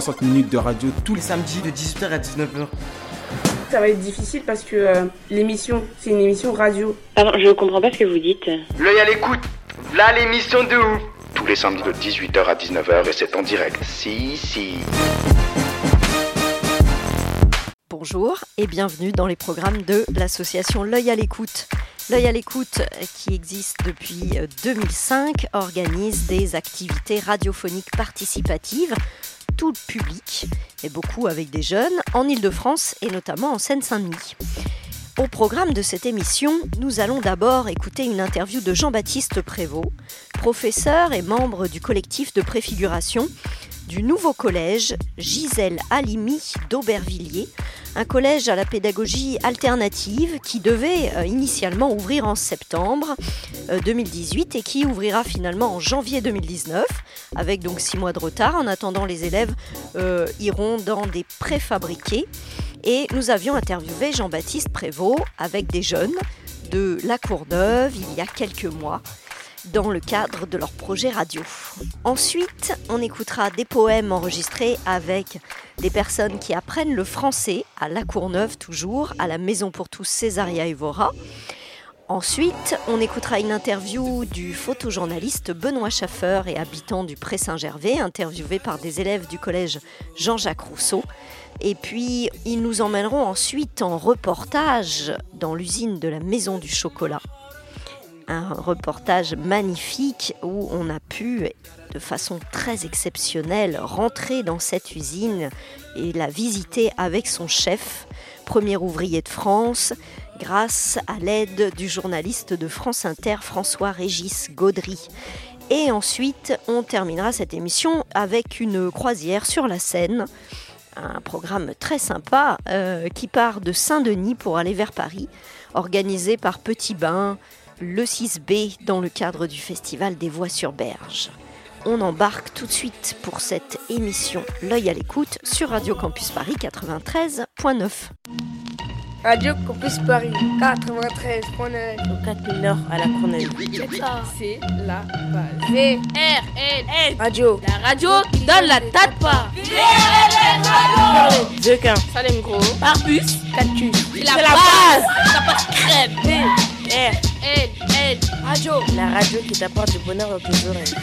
60 minutes de radio tous les samedi de 18h à 19h. Ça va être difficile parce que euh, l'émission, c'est une émission radio. Pardon, je comprends pas ce que vous dites. L'œil à l'écoute. Là l'émission de ouf. tous les samedis de 18h à 19h et c'est en direct. Si, si. Bonjour et bienvenue dans les programmes de l'association L'œil à l'écoute. L'œil à l'écoute, qui existe depuis 2005, organise des activités radiophoniques participatives, tout public, et beaucoup avec des jeunes, en Ile-de-France et notamment en Seine-Saint-Denis. Au programme de cette émission, nous allons d'abord écouter une interview de Jean-Baptiste Prévost, professeur et membre du collectif de préfiguration du nouveau collège Gisèle Halimi d'Aubervilliers, un collège à la pédagogie alternative qui devait euh, initialement ouvrir en septembre euh, 2018 et qui ouvrira finalement en janvier 2019, avec donc six mois de retard. En attendant, les élèves euh, iront dans des préfabriqués. Et nous avions interviewé Jean-Baptiste Prévost avec des jeunes de La Courneuve il y a quelques mois dans le cadre de leur projet radio. Ensuite, on écoutera des poèmes enregistrés avec des personnes qui apprennent le français à La Courneuve toujours, à la Maison pour tous Césaria Evora. Ensuite, on écoutera une interview du photojournaliste Benoît Schaffer et habitant du Pré Saint-Gervais, interviewé par des élèves du collège Jean-Jacques Rousseau. Et puis, ils nous emmèneront ensuite en reportage dans l'usine de la Maison du Chocolat un reportage magnifique où on a pu, de façon très exceptionnelle, rentrer dans cette usine et la visiter avec son chef, premier ouvrier de France, grâce à l'aide du journaliste de France Inter, François-Régis Gaudry. Et ensuite, on terminera cette émission avec une croisière sur la Seine, un programme très sympa euh, qui part de Saint-Denis pour aller vers Paris, organisé par Petit Bain, le 6B dans le cadre du Festival des Voix sur Berge. On embarque tout de suite pour cette émission L'œil à l'écoute sur Radio Campus Paris 93.9. Radio Campus Paris 93.9. Au 4 Nord à la Courneuve. C'est la base. V R L N Radio. La radio qui donne la tête pas. Zequin. Salem Gros. Barbus. Cactus. C'est la, la base. Passe crème. R. L N Radio. La radio qui t'apporte du bonheur dans tes oreilles.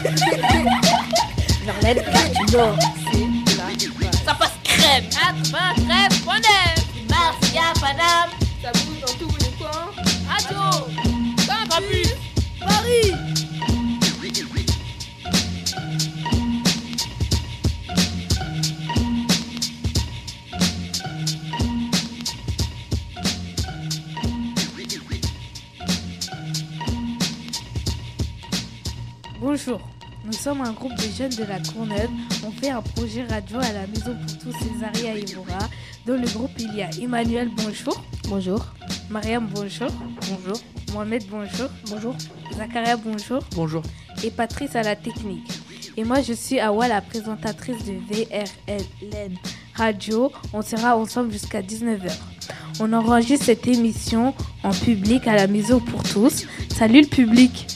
Verlaine la base. Ça passe crème. Pas crème. Bonheur. Mars, Paname. Ça bouge dans tous les coins. Radio. Bonjour, nous sommes un groupe de jeunes de la Courneuve. On fait un projet radio à la Maison pour tous Césaria et Evora. Dans le groupe, il y a Emmanuel, bonjour. Bonjour. Mariam, bonjour. Bonjour. Mohamed, bonjour. Bonjour. Zakaria, bonjour. Bonjour. Et Patrice à la technique. Et moi, je suis Awa, la présentatrice de VRLN Radio. On sera ensemble jusqu'à 19h. On enregistre cette émission en public à la Maison pour tous. Salut le public.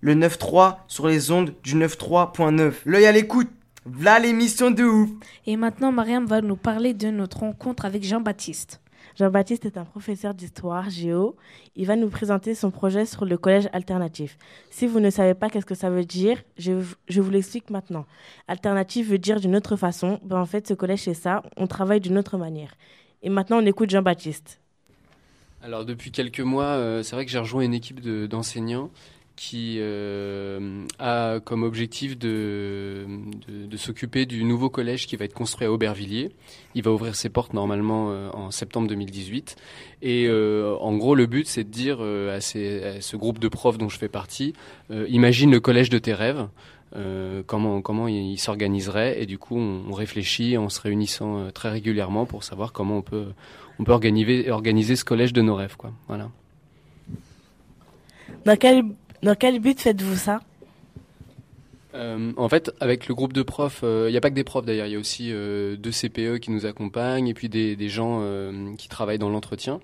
Le 9.3 sur les ondes du 9.3.9. L'œil à l'écoute. V'là l'émission de ouf. Et maintenant, Mariam va nous parler de notre rencontre avec Jean-Baptiste. Jean-Baptiste est un professeur d'histoire géo. Il va nous présenter son projet sur le collège alternatif. Si vous ne savez pas qu'est-ce que ça veut dire, je, je vous l'explique maintenant. Alternatif veut dire d'une autre façon. Ben, en fait, ce collège, c'est ça. On travaille d'une autre manière. Et maintenant, on écoute Jean-Baptiste. Alors depuis quelques mois, euh, c'est vrai que j'ai rejoint une équipe de- d'enseignants qui euh, a comme objectif de, s'occuper du nouveau collège qui va être construit à Aubervilliers. Il va ouvrir ses portes normalement euh, en septembre 2018. Et en gros, le but, c'est de dire à, ce groupe de profs dont je fais partie, imagine le collège de tes rêves. Euh, comment comment il, il s'organiserait. Et du coup on, on réfléchit en se réunissant euh, très régulièrement pour savoir comment on peut on peut organiser organiser ce collège de nos rêves quoi. Voilà. Dans quel, dans quel but faites-vous ça? Euh, en fait, avec le groupe de profs, il n'y a pas que des profs d'ailleurs, il y a aussi euh, deux CPE qui nous accompagnent et puis des, des gens euh, qui travaillent dans l'entretien.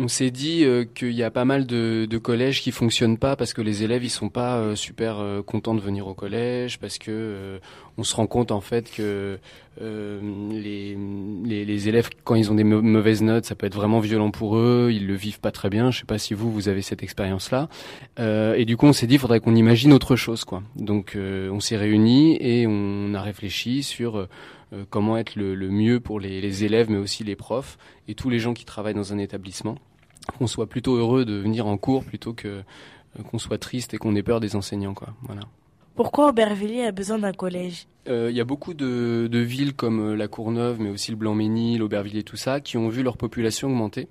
On s'est dit euh, qu'il y a pas mal de, collèges qui fonctionnent pas parce que les élèves ils sont pas euh, super euh, contents de venir au collège parce que euh, on se rend compte en fait que les, les, élèves quand ils ont des mau- mauvaises notes ça peut être vraiment violent pour eux ils le vivent pas très bien. Je sais pas si vous vous avez cette expérience là et du coup on s'est dit faudrait qu'on imagine autre chose quoi. Donc on s'est réunis et on a réfléchi sur euh, euh, comment être le, le mieux pour les, les élèves mais aussi les profs et tous les gens qui travaillent dans un établissement. Qu'on soit plutôt heureux de venir en cours plutôt que euh, qu'on soit triste et qu'on ait peur des enseignants quoi. Voilà. Pourquoi Aubervilliers a besoin d'un collège? Euh, il y a beaucoup de, de villes comme euh, la Courneuve, mais aussi le Blanc-Ménil, l'Aubervilliers, tout ça, qui ont vu leur population augmenter.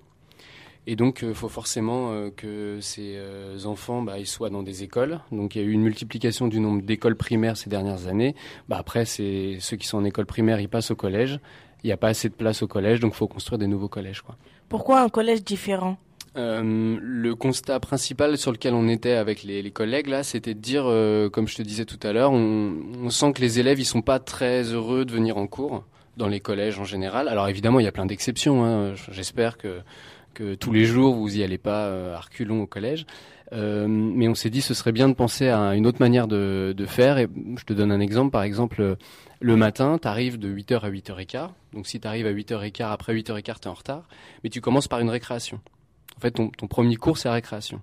Et donc, il faut forcément euh, que ces euh, enfants bah, ils soient dans des écoles. Donc, il y a eu une multiplication du nombre d'écoles primaires ces dernières années. Bah, après, c'est ceux qui sont en école primaire, ils passent au collège. Il n'y a pas assez de place au collège, donc il faut construire des nouveaux collèges. Quoi. Pourquoi un collège différent? Euh, le constat principal sur lequel on était avec les, les collègues là, c'était de dire, euh, comme je te disais tout à l'heure, on, on sent que les élèves ils sont pas très heureux de venir en cours dans les collèges en général. Alors évidemment, il y a plein d'exceptions. Hein. J'espère que tous les jours vous y allez pas euh, à reculons au collège. Euh, mais on s'est dit ce serait bien de penser à une autre manière de, faire. Et je te donne un exemple. Par exemple, euh, le matin, tu arrives de 8h à 8h15. Donc si tu arrives à 8h15, après 8h15, tu es en retard. Mais tu commences par une récréation. En fait, ton, premier cours, c'est la récréation.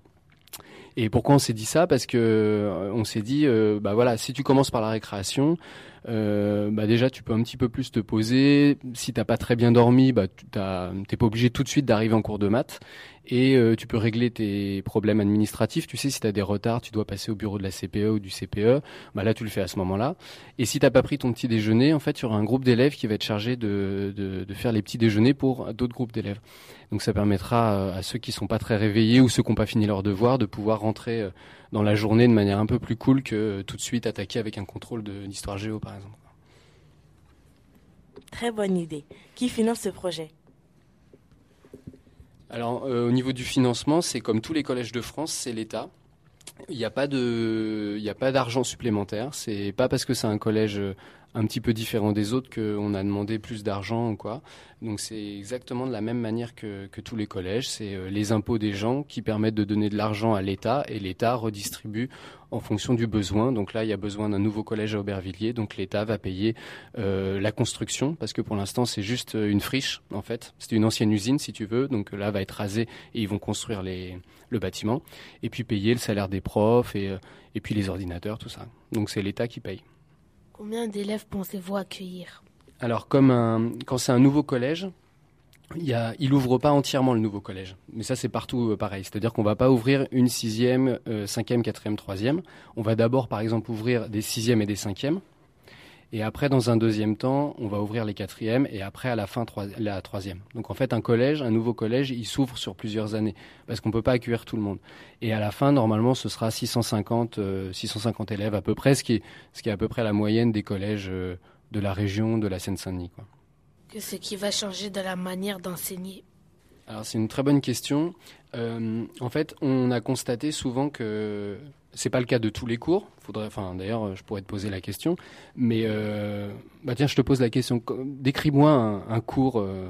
Et pourquoi on s'est dit ça? Parce que euh, on s'est dit, euh, bah voilà, si tu commences par la récréation, euh, bah déjà tu peux un petit peu plus te poser. Si t'as pas très bien dormi, bah t'es pas obligé tout de suite d'arriver en cours de maths. Et euh, tu peux régler tes problèmes administratifs. Tu sais, si tu as des retards, tu dois passer au bureau de la CPE ou du CPE. Bah là, tu le fais à ce moment-là. Et si t'as pas pris ton petit déjeuner, en fait, il y aura un groupe d'élèves qui va être chargé de, de, de faire les petits déjeuners pour d'autres groupes d'élèves. Donc ça permettra euh, à ceux qui sont pas très réveillés ou ceux qui n'ont pas fini leur devoir de pouvoir rentrer euh, dans la journée de manière un peu plus cool que euh, tout de suite attaquer avec un contrôle d'histoire géo, par exemple. Très bonne idée. Qui finance ce projet? Alors, euh, au niveau du financement, c'est comme tous les collèges de France, c'est l'État. Il n'y a pas de, il n'y a pas d'argent supplémentaire. C'est pas parce que c'est un collège euh, un petit peu différent des autres qu'on a demandé plus d'argent ou quoi. Donc c'est exactement de la même manière que, que tous les collèges. C'est euh, les impôts des gens qui permettent de donner de l'argent à l'État et l'État redistribue en fonction du besoin. Donc là, il y a besoin d'un nouveau collège à Aubervilliers. Donc l'État va payer euh, la construction parce que pour l'instant c'est juste euh, une friche en fait. C'était une ancienne usine si tu veux. Donc là va être rasée et ils vont construire les, le bâtiment et puis payer le salaire des profs et, euh, et puis les ordinateurs, tout ça. Donc c'est l'État qui paye. Combien d'élèves pensez-vous accueillir Alors, comme un, quand c'est un nouveau collège, il, a, il ouvre pas entièrement le nouveau collège. Mais ça, c'est partout euh, pareil. C'est-à-dire qu'on va pas ouvrir une sixième, euh, cinquième, quatrième, troisième. On va d'abord, par exemple, ouvrir des sixièmes et des cinquièmes. Et après, dans un deuxième temps, on va ouvrir les quatrièmes et après, à la fin, trois- la troisième. Donc, en fait, un collège, un nouveau collège, il s'ouvre sur plusieurs années parce qu'on peut pas accueillir tout le monde. Et à la fin, normalement, ce sera 650, euh, 650 élèves à peu près, ce qui, est, ce qui est à peu près la moyenne des collèges euh, de la région de la Seine-Saint-Denis. quoi. Qu'est-ce qui va changer dans la manière d'enseigner? Alors c'est une très bonne question. Euh, en fait, on a constaté souvent que c'est pas le cas de tous les cours. Faudrait, enfin d'ailleurs, je pourrais te poser la question. Mais euh, bah tiens, je te pose la question. Décris-moi un, cours, euh,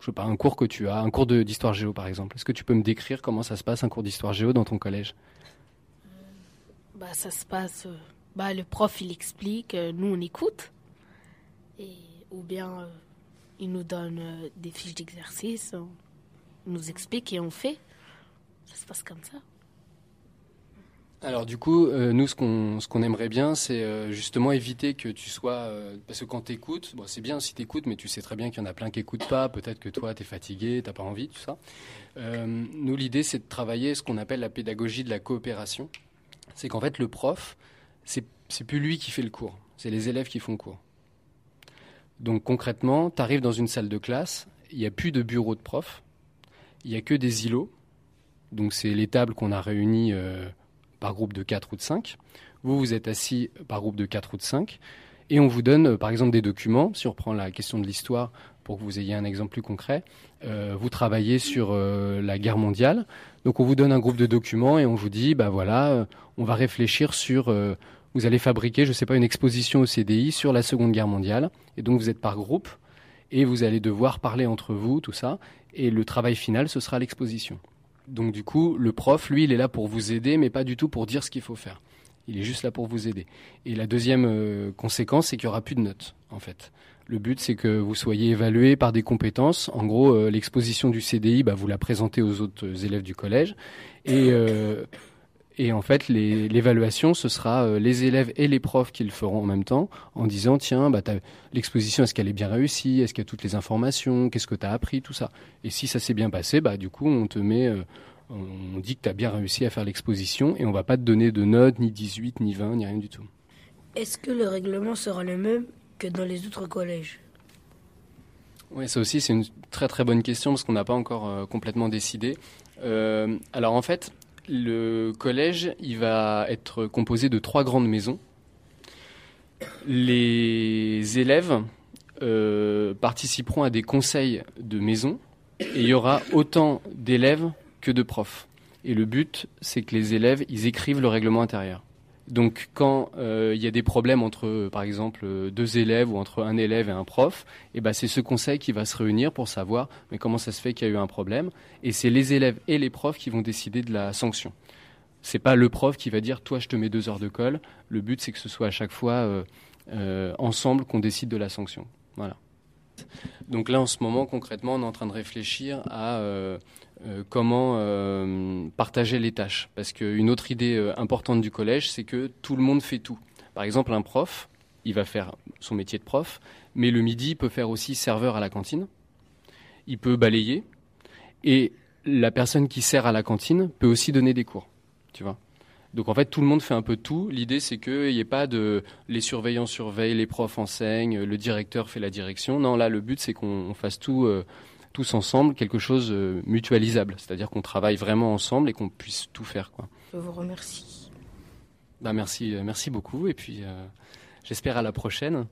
je sais pas, un cours que tu as, un cours d'histoire géo par exemple. Est-ce que tu peux me décrire comment ça se passe un cours d'histoire géo dans ton collège? Bah, Ça se passe. euh, bah, le prof, il explique, euh, nous, on écoute. Et, ou bien, euh, il nous donne euh, des fiches d'exercice, on nous explique et on fait. Ça se passe comme ça. Alors du coup, euh, nous, ce qu'on ce qu'on aimerait bien, c'est euh, justement éviter que tu sois... euh, parce que quand tu c'est bien si tu écoutes, mais tu sais très bien qu'il y en a plein qui écoutent pas. Peut-être que toi, tu es fatigué, tu pas envie, tout ça. Nous, l'idée, c'est de travailler ce qu'on appelle la pédagogie de la coopération. C'est qu'en fait, le prof, c'est plus lui qui fait le cours, c'est les élèves qui font le cours. Donc concrètement, tu arrives dans une salle de classe, il n'y a plus de bureau de prof, il n'y a que des îlots. Donc c'est les tables qu'on a réunies par groupe de 4 ou de 5. Vous, vous êtes assis par groupe de 4 ou de 5. Et on vous donne, euh, par exemple, des documents. Si on reprend la question de l'histoire, pour que vous ayez un exemple plus concret, euh, vous travaillez sur euh, la guerre mondiale. Donc on vous donne un groupe de documents et on vous dit, bah voilà, on va réfléchir sur... vous allez fabriquer, je ne sais pas, une exposition au CDI sur la Seconde Guerre mondiale. Et donc vous êtes par groupe et vous allez devoir parler entre vous, tout ça. Et le travail final, ce sera l'exposition. Donc du coup, le prof, lui, il est là pour vous aider, mais pas du tout pour dire ce qu'il faut faire. Il est juste là pour vous aider. Et la deuxième euh, conséquence, c'est qu'il n'y aura plus de notes, en fait. Le but, c'est que vous soyez évalué par des compétences. En gros, euh, l'exposition du CDI, bah, vous la présentez aux autres élèves du collège. Et, euh, et en fait, l'évaluation, ce sera euh, les élèves et les profs qui le feront en même temps, en disant, tiens, bah, l'exposition, est-ce qu'elle est bien réussie? Est-ce qu'il y a toutes les informations? Qu'est-ce que tu as appris? Tout ça. Et si ça s'est bien passé, bah, du coup, on te met... euh, on dit que tu as bien réussi à faire l'exposition et on va pas te donner de notes, ni 18, ni 20, ni rien du tout. Est-ce que le règlement sera le même que dans les autres collèges? Oui, ça aussi, c'est une très très bonne question parce qu'on n'a pas encore euh, complètement décidé. Euh, alors en fait, le collège, il va être composé de trois grandes maisons. Les élèves euh, participeront à des conseils de maison et il y aura autant d'élèves que de profs. Et le but, c'est que les élèves, ils écrivent le règlement intérieur. Donc quand euh, il y a des problèmes entre, par exemple, deux élèves ou entre un élève et un prof, eh ben, c'est ce conseil qui va se réunir pour savoir mais comment ça se fait qu'il y a eu un problème. Et c'est les élèves et les profs qui vont décider de la sanction. C'est pas le prof qui va dire toi je te mets deux heures de colle. Le but c'est que ce soit à chaque fois euh, euh, ensemble qu'on décide de la sanction. Voilà. Donc là en ce moment concrètement on est en train de réfléchir à comment euh, partager les tâches. Parce qu'une autre idée euh, importante du collège, c'est que tout le monde fait tout. Par exemple, un prof, il va faire son métier de prof, mais le midi, il peut faire aussi serveur à la cantine. Il peut balayer. Et la personne qui sert à la cantine peut aussi donner des cours. Tu vois donc en fait, tout le monde fait un peu tout. L'idée, c'est qu'il n'y ait pas de les surveillants surveillent, les profs enseignent, le directeur fait la direction. Non, là, le but, c'est qu'on on fasse tout, euh, tous ensemble, quelque chose euh, mutualisable. C'est-à-dire qu'on travaille vraiment ensemble et qu'on puisse tout faire. Quoi. Je vous remercie. Bah, merci, euh, merci beaucoup. Et puis, euh, j'espère à la prochaine.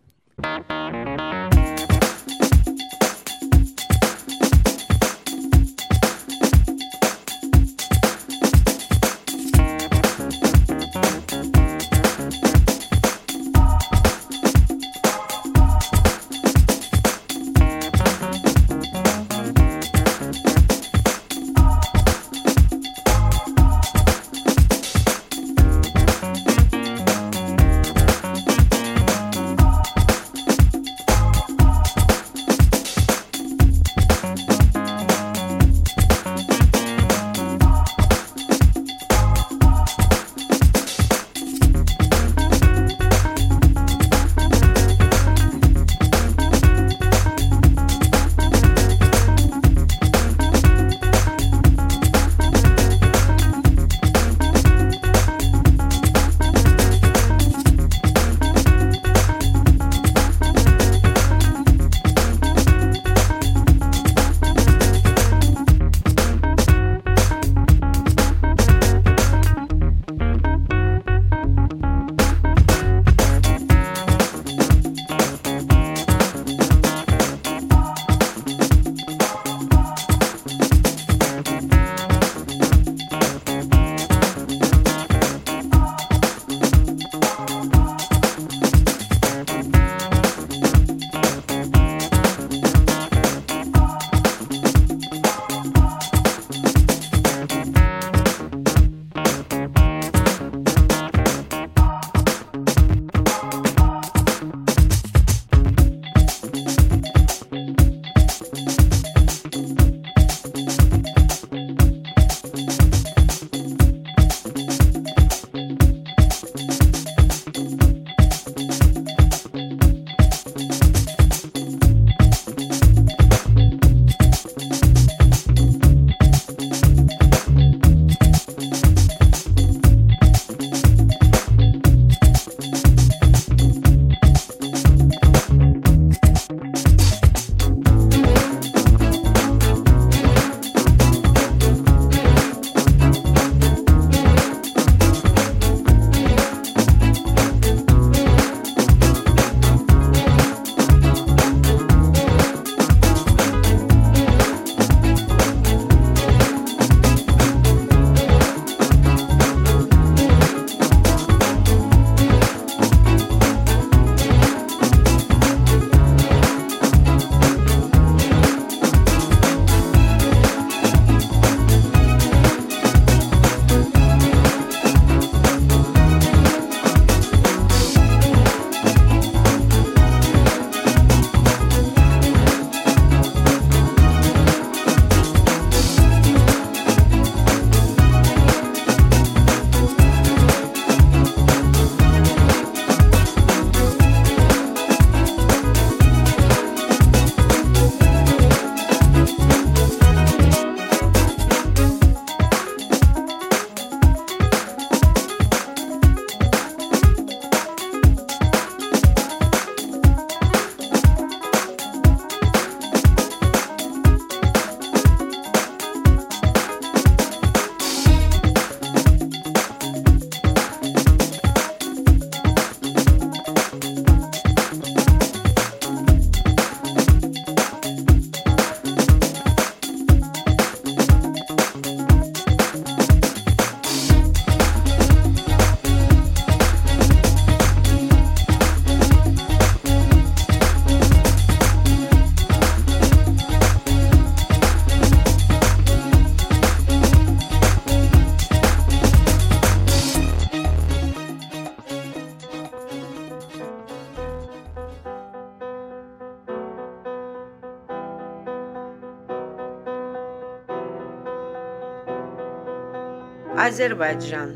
Azerbaïdjan.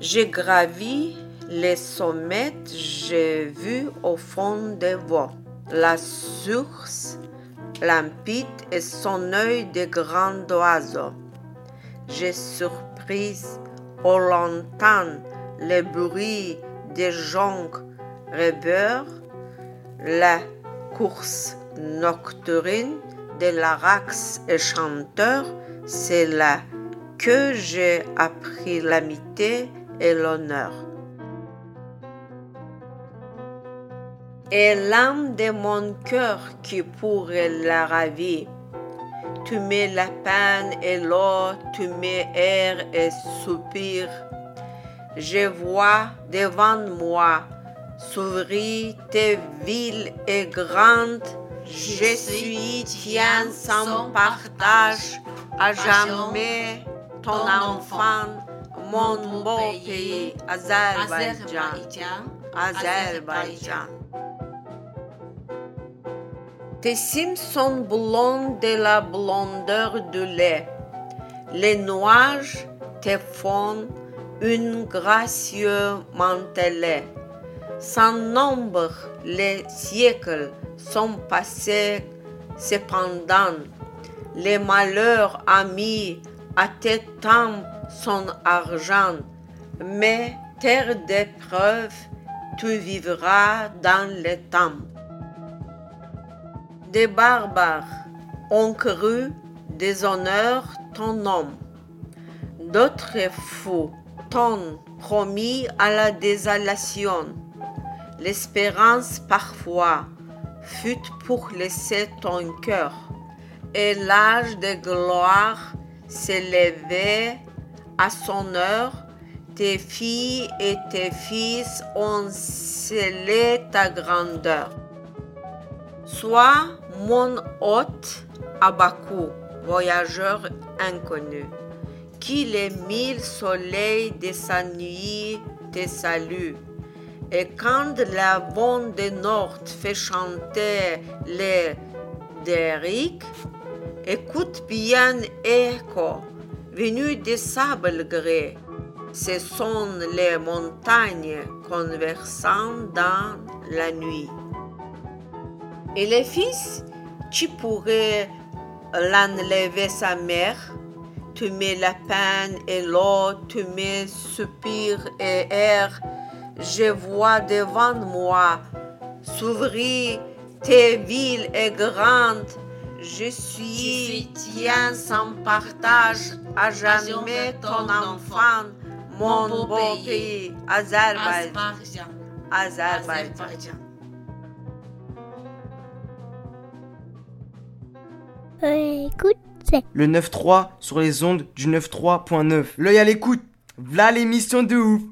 J'ai gravi les sommets, j'ai vu au fond des voies la source limpide et son œil de grand oiseau. J'ai surpris au lointain le bruit des joncs rêveurs, la course nocturne de l'arax et chanteur, c'est là que j'ai appris l'amitié et l'honneur. Et l'âme de mon cœur qui pourrait la ravir. Tu mets la peine et l'eau, tu mets air et soupir. Je vois devant moi s'ouvrir tes villes et grandes. Je suis tien sans partage, à jamais ton enfant, mon beau pays, Azerbaïdjan. Azerbaïdjan. Tes cimes sont blondes de la blondeur du lait. Les nuages te font une gracieux mantelet. Sans nombre, les siècles sont passés cependant. Les malheurs amis tes temps son argent, mais terre d'épreuve, tu vivras dans le temps. Des barbares ont cru déshonneur ton nom. D'autres fous t'ont promis à la désolation. L'espérance parfois fut pour laisser ton cœur. Et l'âge de gloire s'élevait à son heure. Tes filles et tes fils ont scellé ta grandeur. Sois mon hôte à Bakou, voyageur inconnu, qui les mille soleils de sa nuit te saluent. Et quand la vent de nord fait chanter les derriques, écoute bien écho, venu des sables gris. Ce sont les montagnes conversant dans la nuit. Et les fils, tu pourrais l'enlever sa mère. Tu mets la peine et l'eau, tu mets soupir et air. Je vois devant moi s'ouvrir tes villes et grandes. Je suis tien sans partage, à jamais ton enfant, mon beau pays, Azerbaïdjan. Azerbaïdjan. écoute, Le 9-3 sur les ondes du 9-3.9. L'œil à l'écoute. V'là l'émission de ouf.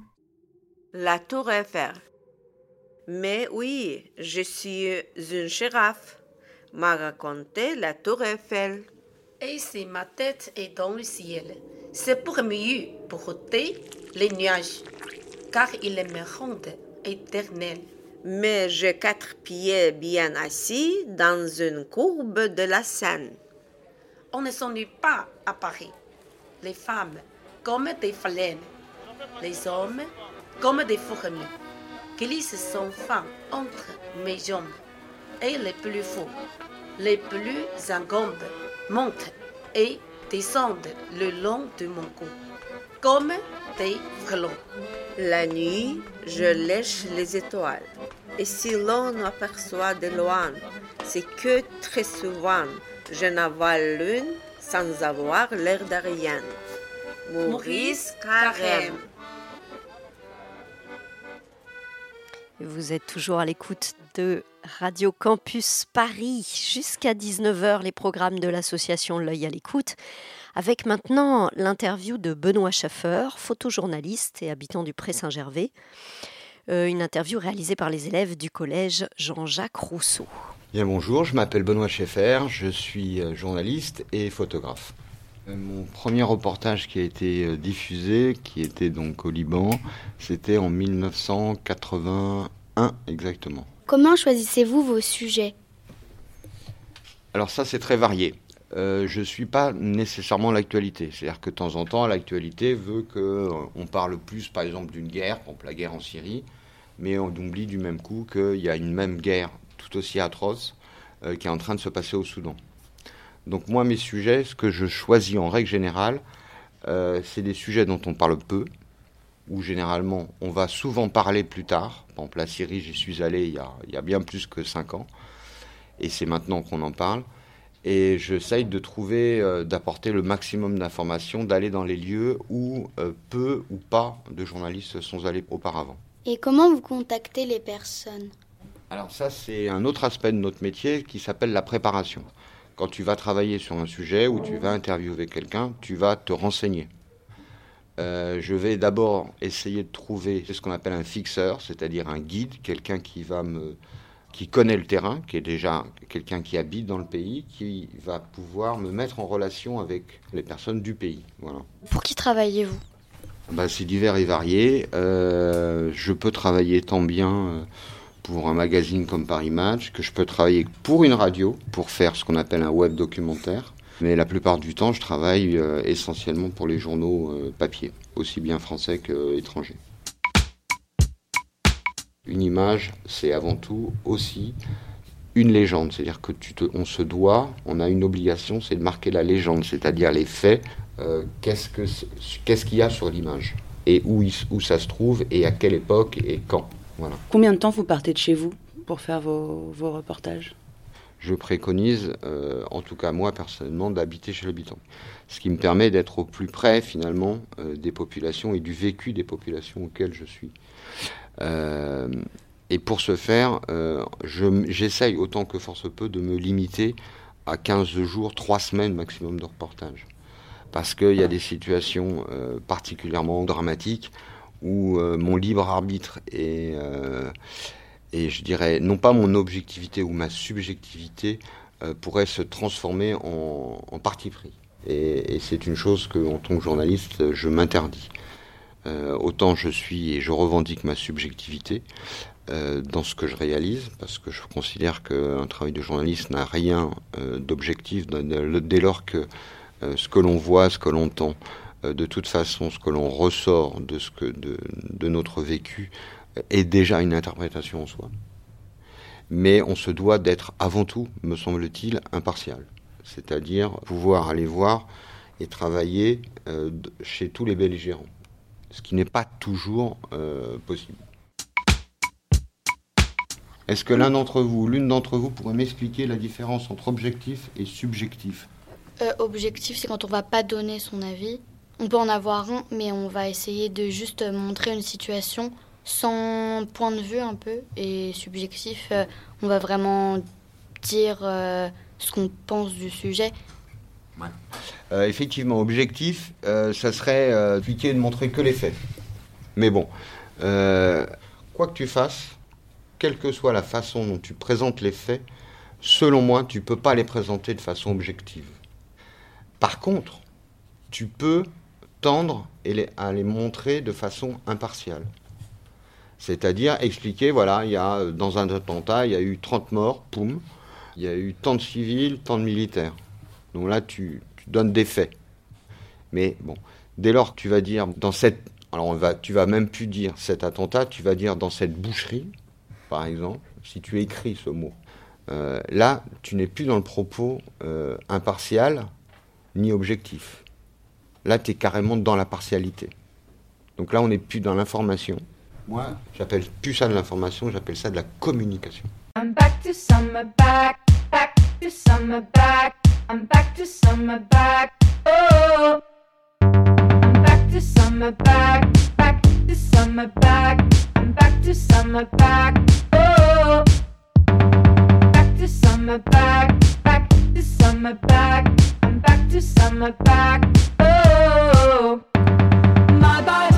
La tour Eiffel. Mais oui, je suis une girafe. M'a raconté la tour Eiffel. Et si ma tête est dans le ciel, c'est pour mieux porter les nuages, car il est me ronde éternel. Mais j'ai quatre pieds bien assis dans une courbe de la Seine. On ne s'ennuie pas à Paris. Les femmes comme des phalènes, les hommes comme des fourmis, glissent sans fin entre mes jambes. Et les plus fous, les plus ingambes montent et descendent le long de mon cou, comme des frelons. La nuit, je lèche les étoiles. Et si l'on aperçoit de loin, c'est que très souvent, je n'avale l'une sans avoir l'air de rien. Maurice Carême. Vous êtes toujours à l'écoute de Radio Campus Paris jusqu'à 19h, les programmes de l'association L'œil à l'écoute. Avec maintenant l'interview de Benoît Schaffer, photojournaliste et habitant du Pré-Saint-Gervais. Euh, une interview réalisée par les élèves du collège Jean-Jacques Rousseau. Bien bonjour, je m'appelle Benoît Schaeffer, je suis euh, journaliste et photographe. Euh, Mon premier reportage qui a été diffusé, qui était donc au Liban, c'était en 1981 exactement. Comment choisissez-vous vos sujets? Alors ça c'est très varié. euh, je ne suis pas nécessairement l'actualité. C'est-à-dire que de temps en temps, l'actualité veut qu'on parle plus, par exemple, d'une guerre, par exemple la guerre en Syrie, mais on oublie du même coup qu'il y a une même guerre tout aussi atroce qui est en train de se passer au Soudan. Donc moi, mes sujets, ce que je choisis en règle générale, c'est des sujets dont on parle peu, où généralement on va souvent parler plus tard. Par exemple, la Syrie, j'y suis allé il y, a, il y a bien plus que 5 ans, et c'est maintenant qu'on en parle. Et j'essaye de trouver, euh, d'apporter le maximum d'informations, d'aller dans les lieux où euh, peu ou pas de journalistes sont allés auparavant. Et comment vous contactez les personnes? Alors ça, c'est un autre aspect de notre métier qui s'appelle la préparation. Quand tu vas travailler sur un sujet ou tu vas interviewer quelqu'un, tu vas te renseigner. Euh, je vais d'abord essayer de trouver ce qu'on appelle un fixeur, c'est-à-dire un guide, quelqu'un qui va me, qui connaît le terrain, qui est déjà quelqu'un qui habite dans le pays, qui va pouvoir me mettre en relation avec les personnes du pays. Voilà. Pour qui travaillez-vous? Bah, C'est divers et varié. Euh, je peux travailler tant bien euh, pour un magazine comme Paris Match que je peux travailler pour une radio pour faire ce qu'on appelle un web documentaire. Mais la plupart du temps, je travaille euh, essentiellement pour les journaux euh, papier, aussi bien français qu'étrangers. Une image, c'est avant tout aussi une légende. C'est-à-dire que tu te, on se doit, on a une obligation, c'est de marquer la légende, c'est-à-dire les faits. Euh, qu'est-ce, que, qu'est-ce qu'il y a sur l'image et où, où ça se trouve et à quelle époque et quand. Voilà. Combien de temps vous partez de chez vous pour faire vos, vos reportages? Je préconise, euh, en tout cas moi personnellement, d'habiter chez l'habitant. Ce qui me permet d'être au plus près finalement euh, des populations et du vécu des populations auxquelles je suis. Euh, et pour ce faire, j'essaye autant que force peut de me limiter à 15 jours, 3 semaines maximum de reportage. Parce qu'il y a des situations particulièrement dramatiques où mon libre arbitre est et je dirais non pas mon objectivité ou ma subjectivité euh, pourrait se transformer en, parti pris. Et, c'est une chose que, en tant que journaliste, je m'interdis. Euh, autant je suis et je revendique ma subjectivité euh, dans ce que je réalise, parce que je considère qu'un travail de journaliste n'a rien d'objectif dès lors que ce que l'on voit, ce que l'on entend, de toute façon, ce que l'on ressort de, ce que, de, de notre vécu est déjà une interprétation en soi. Mais on se doit d'être avant tout, me semble-t-il, impartial. C'est-à-dire pouvoir aller voir et travailler euh, chez tous les belligérants. Ce qui n'est pas toujours euh, possible. Est-ce que l'un d'entre vous, l'une d'entre vous pourrait m'expliquer la différence entre objectif et subjectif? Euh, Objectif, c'est quand on va pas donner son avis. On peut en avoir un, mais on va essayer de juste montrer une situation sans point de vue un peu et subjectif. Euh, on va vraiment dire euh, ce qu'on pense du sujet. Euh, effectivement, objectif, ça serait expliquer de montrer que les faits. Mais bon, quoi que tu fasses, quelle que soit la façon dont tu présentes les faits, selon moi, tu ne peux pas les présenter de façon objective. Par contre, tu peux tendre à les montrer de façon impartiale. C'est-à-dire expliquer, voilà, il y a, dans un attentat, il y a eu 30 morts, poum, il y a eu tant de civils, tant de militaires. Donc là, tu, donnes des faits. Mais bon, dès lors que tu vas dire dans cette. Alors on va, tu vas même plus dire cet attentat, tu vas dire dans cette boucherie, par exemple, si tu écris ce mot. Euh, là, tu n'es plus dans le propos euh, impartial ni objectif. Là, tu es carrément dans la partialité. Donc là, on n'est plus dans l'information. Moi, j'appelle plus ça de l'information, j'appelle ça de la communication. I'm back to summer back, back to summer back. I'm back to summer back. Oh. I'm back to summer back, back to summer back. I'm back to summer back. Oh. Back to summer back, back to summer back. I'm back to summer back. Oh. My body,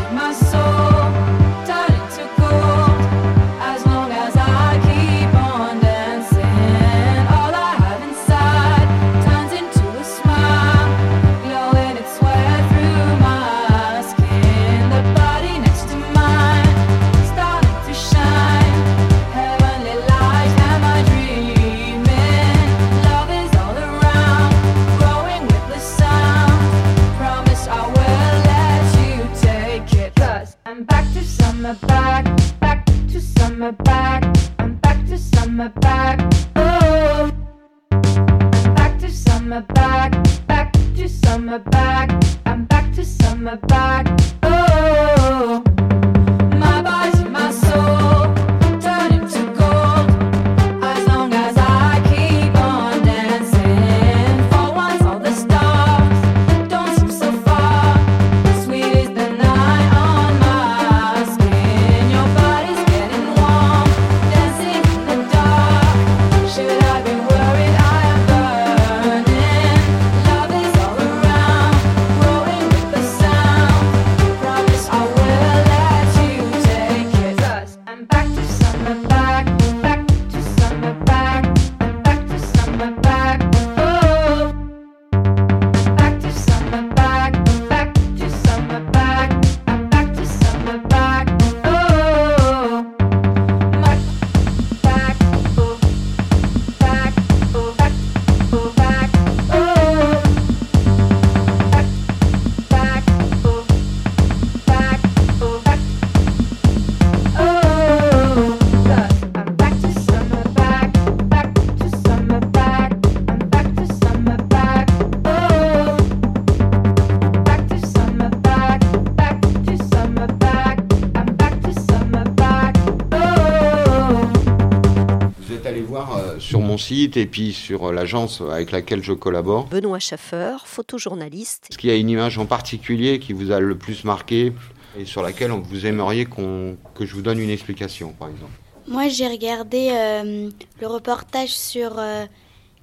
site et puis sur euh, l'agence avec laquelle je collabore. Benoît Schaffer, photojournaliste. Est-ce qu'il y a une image en particulier qui vous a le plus marqué et sur laquelle vous aimeriez qu'on- que je vous donne une explication, par exemple Moi, j'ai regardé euh, le reportage sur euh,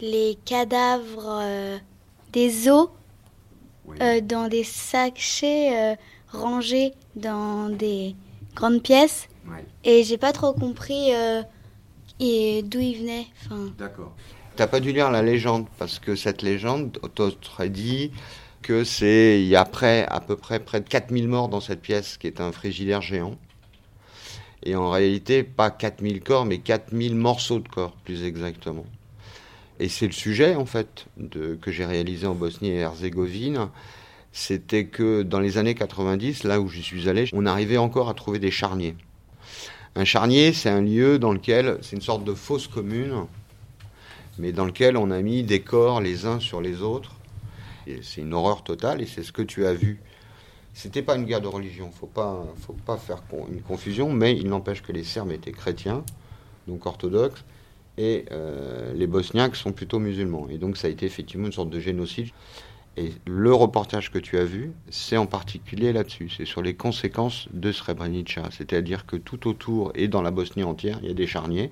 les cadavres euh, des os euh, dans des sachets euh, rangés dans des grandes pièces. Et j'ai pas trop compris euh, et d'où ils venaient. Enfin, D'accord. T'as pas dû lire la légende, parce que cette légende t'aurait dit que c'est, il y a près, à peu près près de 4000 morts dans cette pièce, qui est un frigidaire géant. Et en réalité, pas 4000 corps, mais 4000 morceaux de corps, plus exactement. Et c'est le sujet, en fait, de, que j'ai réalisé en Bosnie et Herzégovine. C'était que dans les années 90, là où j'y suis allé, on arrivait encore à trouver des charniers. Un charnier, c'est un lieu dans lequel, c'est une sorte de fosse commune, mais dans lequel on a mis des corps les uns sur les autres. C'est une horreur totale, et c'est ce que tu as vu. C'était pas une guerre de religion, faut pas, faut pas faire une confusion, mais il n'empêche que les Serbes étaient chrétiens, donc orthodoxes, et euh, les Bosniaques sont plutôt musulmans. Et donc ça a été effectivement une sorte de génocide. Et le reportage que tu as vu, c'est en particulier là-dessus, c'est sur les conséquences de Srebrenica. C'est-à-dire que tout autour et dans la Bosnie entière, il y a des charniers.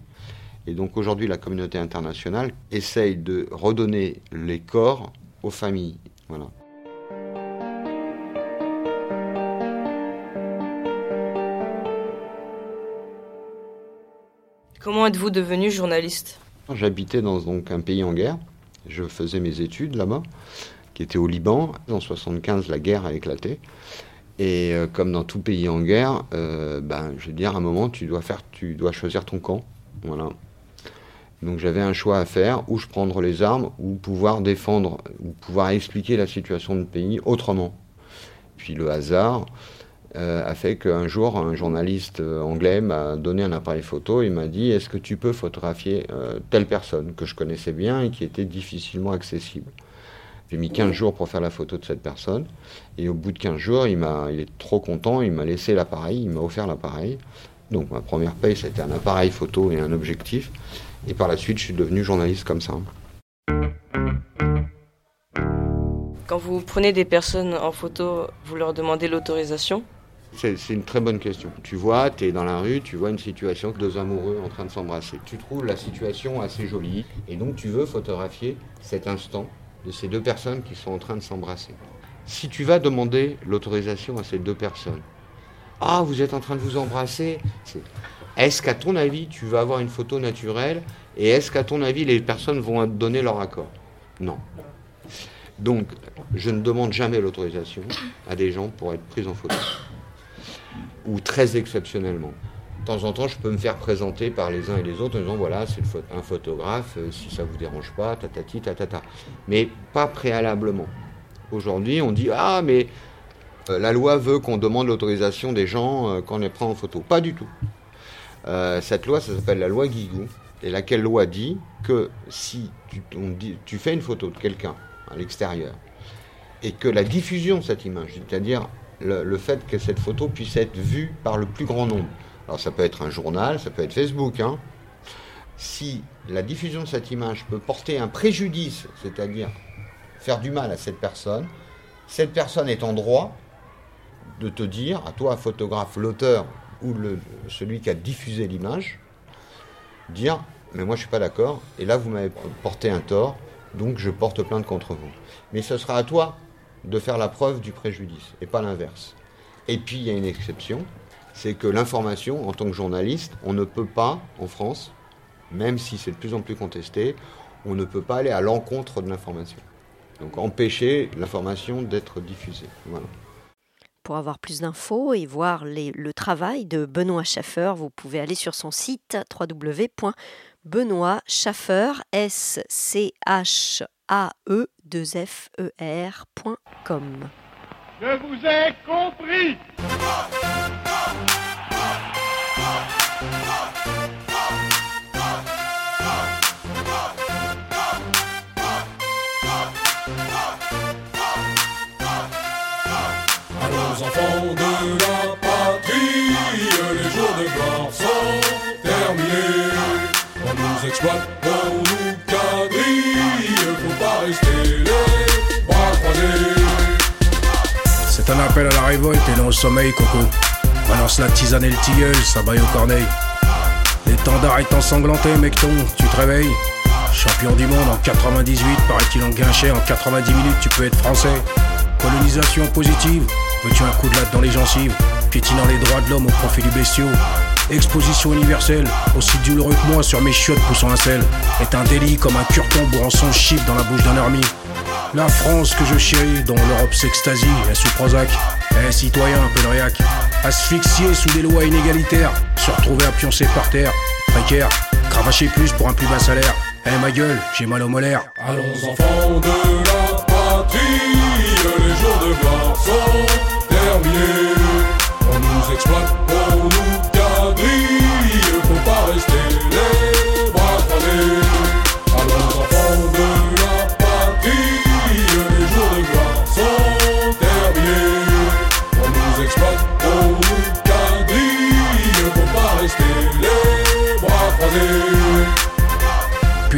Et donc aujourd'hui, la communauté internationale essaye de redonner les corps aux familles. Voilà. Comment êtes-vous devenu journaliste? J'habitais dans donc, un pays en guerre. Je faisais mes études là-bas, qui était au Liban. En 75, la guerre a éclaté. Et euh, comme dans tout pays en guerre, euh, ben, je veux dire, à un moment, tu dois, faire, tu dois choisir ton camp. Voilà. Donc j'avais un choix à faire, où je prendre les armes, ou pouvoir défendre, ou pouvoir expliquer la situation du pays autrement. Puis le hasard euh, a fait qu'un jour, un journaliste anglais m'a donné un appareil photo et m'a dit Est-ce que tu peux photographier telle personne que je connaissais bien et qui était difficilement accessible? J'ai mis 15 jours pour faire la photo de cette personne. Et au bout de 15 jours, il, m'a, il est trop content, il m'a laissé l'appareil, il m'a offert l'appareil. Donc ma première paye, c'était un appareil photo et un objectif. Et par la suite, je suis devenu journaliste comme ça. Quand vous prenez des personnes en photo, vous leur demandez l'autorisation? C'est c'est une très bonne question. Tu vois, tu es dans la rue, tu vois une situation, deux amoureux en train de s'embrasser. Tu trouves la situation assez jolie et donc tu veux photographier cet instant de ces deux personnes qui sont en train de s'embrasser. Si tu vas demander l'autorisation à ces deux personnes, ah, vous êtes en train de vous embrasser, est-ce qu'à ton avis, tu vas avoir une photo naturelle et est-ce qu'à ton avis, les personnes vont donner leur accord? Non. Donc, je ne demande jamais l'autorisation à des gens pour être pris en photo. Ou très exceptionnellement. De temps en temps, je peux me faire présenter par les uns et les autres en disant voilà, c'est un photographe, euh, si ça vous dérange pas, tatati, tatata. Mais pas préalablement. Aujourd'hui, on dit ah, mais Euh, La loi veut qu'on demande l'autorisation des gens euh, quand on les prend en photo. Pas du tout. Cette loi, ça s'appelle la loi Guigou. Et laquelle loi dit que si tu, fais une photo de quelqu'un à l'extérieur et que la diffusion de cette image, c'est-à-dire le fait que cette photo puisse être vue par le plus grand nombre, alors ça peut être un journal, ça peut être Facebook, hein, si la diffusion de cette image peut porter un préjudice, c'est-à-dire faire du mal à cette personne, cette personne est en droit de te dire, à toi, photographe, l'auteur ou celui qui a diffusé l'image, dire mais moi je suis pas d'accord et là vous m'avez porté un tort donc je porte plainte contre vous. Mais ce sera à toi de faire la preuve du préjudice et pas l'inverse. Et puis il y a une exception, c'est que l'information en tant que journaliste, on ne peut pas en France, même si c'est de plus en plus contesté, on ne peut pas aller à l'encontre de l'information. Donc empêcher l'information d'être diffusée. Voilà. Pour avoir plus d'infos et voir les- le travail de Benoît Schaffer, vous pouvez aller sur son site www.benoîtschaffer, s c h a e 2 f e. Je vous ai compris Enfants de la patrie, les jours de gloire sont terminés. On nous exploite, on nous faut pas rester les bras croisés. C'est un appel à la révolte et non au sommeil, Coco. Balance la tisane et le tilleul, ça baille au corneille. L'étendard est ensanglanté, mecton, tu te réveilles. Champion du monde en 98, paraît-il en guinchet, en 90 minutes tu peux être français. Colonisation positive, veux-tu un coup de latte dans les gencives Piétinant les droits de l'homme au profit du bestiau. Exposition universelle, aussi douloureux que moi sur mes chiottes poussant un sel, est un délit comme un curton bourrant son chip dans la bouche d'un ermite. La France que je chéris, dont l'Europe s'extasie, est sous Prozac. Eh, citoyen, Pédriac, asphyxié sous des lois inégalitaires, se retrouver à pioncer par terre, précaire, cravacher plus pour un plus bas salaire. Eh, ma gueule, j'ai mal au molaire. Allons enfants de la patrie, gloire sont terminés. On nous exploite, on nous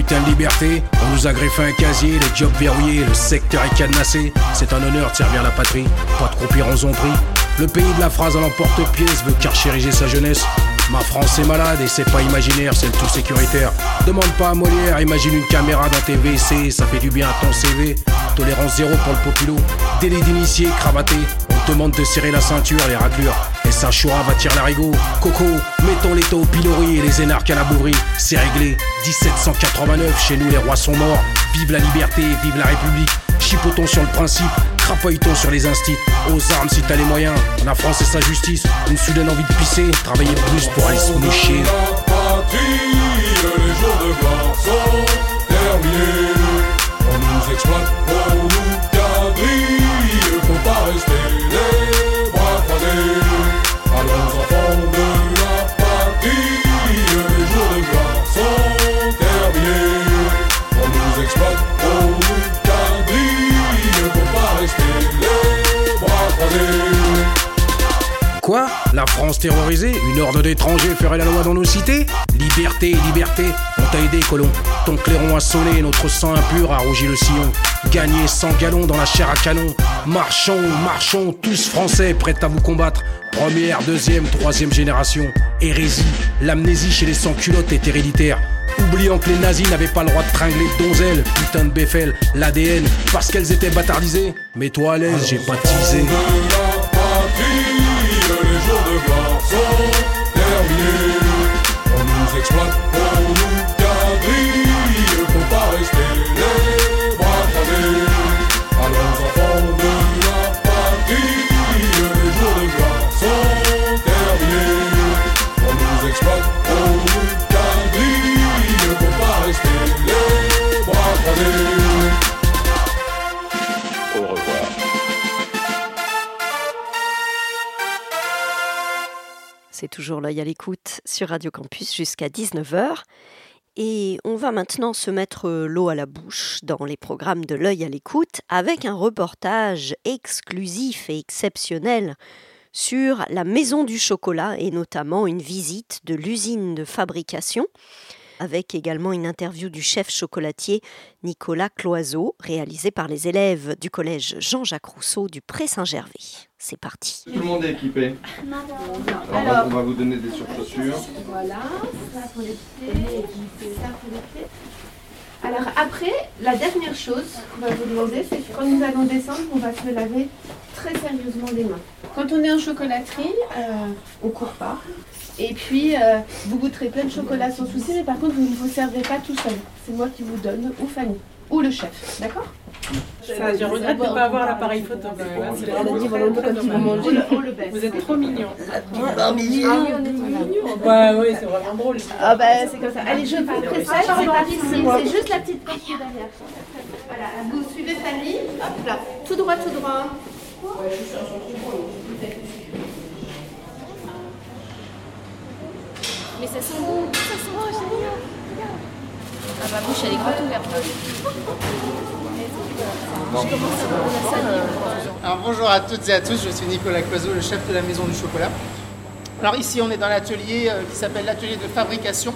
Putain de liberté, on nous a greffé un casier, les jobs verrouillés, le secteur est cadenassé. C'est un honneur de servir la patrie, pas de croupir en zombie. Le pays de la phrase à l'emporte-pièce veut carchériger sa jeunesse. Ma France est malade et c'est pas imaginaire, c'est le tout sécuritaire. Demande pas à Molière, imagine une caméra dans tes WC, ça fait du bien à ton CV. Tolérance zéro pour le populo. Délit d'initié, cravaté. Demande de serrer la ceinture, les raclures. Et ça choura va tirer l'arigot. Coco, mettons les taux au pilori et les énarques à la bourrerie. C'est réglé. 1789, chez nous les rois sont morts. Vive la liberté, vive la République. Chipotons sur le principe, crapaillotons sur les instits. Aux armes si t'as les moyens. La France et sa justice. Une soudaine envie de pisser. Travailler plus pour aller se moucher. les jours de gloire sont terminés. On nous exploite, nous La France terrorisée Une horde d'étrangers ferait la loi dans nos cités Liberté, liberté, on t'a aidé, colon. Ton clairon a sonné, notre sang impur a rougi le sillon. Gagné 100 gallons dans la chair à canon. Marchons, marchons, tous français, prêts à vous combattre. Première, deuxième, troisième génération. Hérésie, l'amnésie chez les sans-culottes est héréditaire. Oubliant que les nazis n'avaient pas le droit de tringler de donzelles, putain de Beffel, l'ADN, parce qu'elles étaient bâtardisées. Mets-toi à l'aise, j'ai pas teasé. Sont terminés. On nous exploite, l'œil à l'écoute sur Radio Campus jusqu'à 19h. Et on va maintenant se mettre l'eau à la bouche dans les programmes de l'œil à l'écoute avec un reportage exclusif et exceptionnel sur la maison du chocolat et notamment une visite de l'usine de fabrication avec également une interview du chef chocolatier Nicolas Cloiseau, réalisée par les élèves du collège Jean-Jacques Rousseau du Pré-Saint-Gervais. C'est parti. Tout le monde est équipé. Alors, Alors- on va vous donner des surchaussures. Voilà, ça pour les pieds, ça pour les pieds. Alors après, la dernière chose qu'on va vous demander, c'est que quand nous allons descendre, on va se laver très sérieusement les mains. Quand on est en chocolaterie, euh, on court pas. Et puis, euh, vous goûterez plein de chocolat sans souci, mais par contre, vous ne vous servez pas tout seul. C'est moi qui vous donne, ou Fanny, ou le chef, d'accord? Ça, je regrette de ne pas avoir l'appareil photo quand même. hein. C'est vraiment. Vous êtes trop mignons. Ah, mignon. Ah oui, on est trop mignons. Ouais, ouais, c'est vraiment drôle. Ah bah c'est comme ça. Allez, je vous précède, c'est. C'est juste la petite porte qui est derrière. Voilà, vous suivez Fanny. Hop là, tout droit, tout droit. Mais ça sent bon, ça sent bon. Ah, ma bouche, elle est grande ouverte. Salive. Alors bonjour à toutes et à tous, je suis Nicolas Coiseau, le chef de la Maison du Chocolat. Alors ici on est dans l'atelier euh, qui s'appelle l'atelier de fabrication.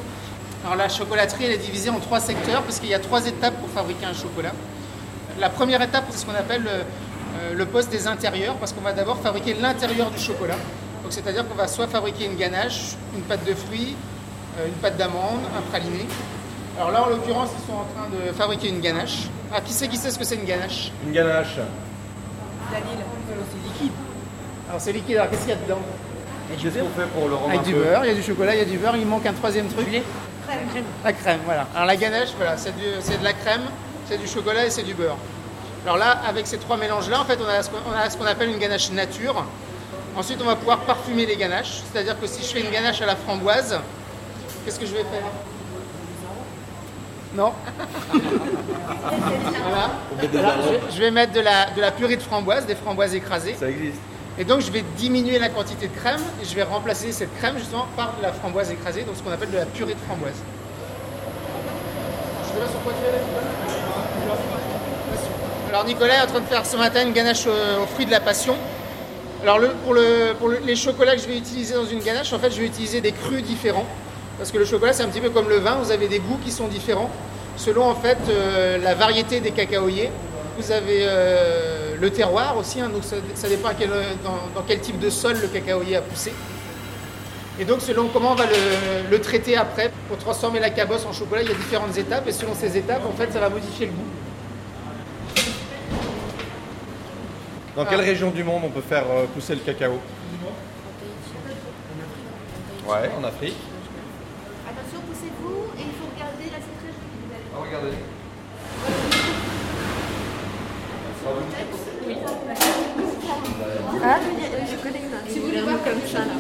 Alors la chocolaterie elle est divisée en trois secteurs parce qu'il y a trois étapes pour fabriquer un chocolat. La première étape c'est ce qu'on appelle le, euh, le poste des intérieurs parce qu'on va d'abord fabriquer l'intérieur du chocolat. Donc c'est-à-dire qu'on va soit fabriquer une ganache, une pâte de fruits, euh, une pâte d'amande, un praliné. Alors là en l'occurrence ils sont en train de fabriquer une ganache. Ah qui sait qui sait ce que c'est une ganache? Une ganache. c'est liquide. Alors c'est liquide, alors qu'est-ce qu'il y a dedans? Qu'est-ce qu'on fait pour le rendre Avec du beurre, il y a du chocolat, il y a du beurre, il manque un troisième truc. La crème, voilà. Alors la ganache, voilà, c'est du- c'est de la crème, c'est du chocolat et c'est du beurre. Alors là, avec ces trois mélanges-là, en fait, on a ce qu'on on a ce qu'on appelle une ganache nature. Ensuite, on va pouvoir parfumer les ganaches. C'est-à-dire que si je fais une ganache à la framboise, qu'est-ce que je vais faire? Non Voilà. Je, je vais mettre de la, de la purée de framboise, des framboises écrasées. Ça existe. Et donc je vais diminuer la quantité de crème et je vais remplacer cette crème justement par de la framboise écrasée, donc ce qu'on appelle de la purée de framboise. Je te laisse sur quoi tu es là, Nicolas Alors Nicolas est en train de faire ce matin une ganache au- aux fruits de la passion. Alors pour, le- pour le- les chocolats que je vais utiliser dans une ganache, en fait je vais utiliser des crus différents. Parce que le chocolat c'est un petit peu comme le vin, vous avez des goûts qui sont différents selon en fait euh, la variété des cacaoyers. Vous avez euh, le terroir aussi, hein, donc ça, dépend quel, dans, quel type de sol le cacaoyer a poussé. Et donc selon comment on va le, le traiter après, pour transformer la cabosse en chocolat, il y a différentes étapes et selon ces étapes, en fait, ça va modifier le goût. Dans quelle région du monde on peut faire euh, pousser le cacao Ouais, en Afrique. Attention, poussez-vous et il faut regarder. Vous allez Ah, regardez. Ah, je connais Si vous voulez voir comme ça là.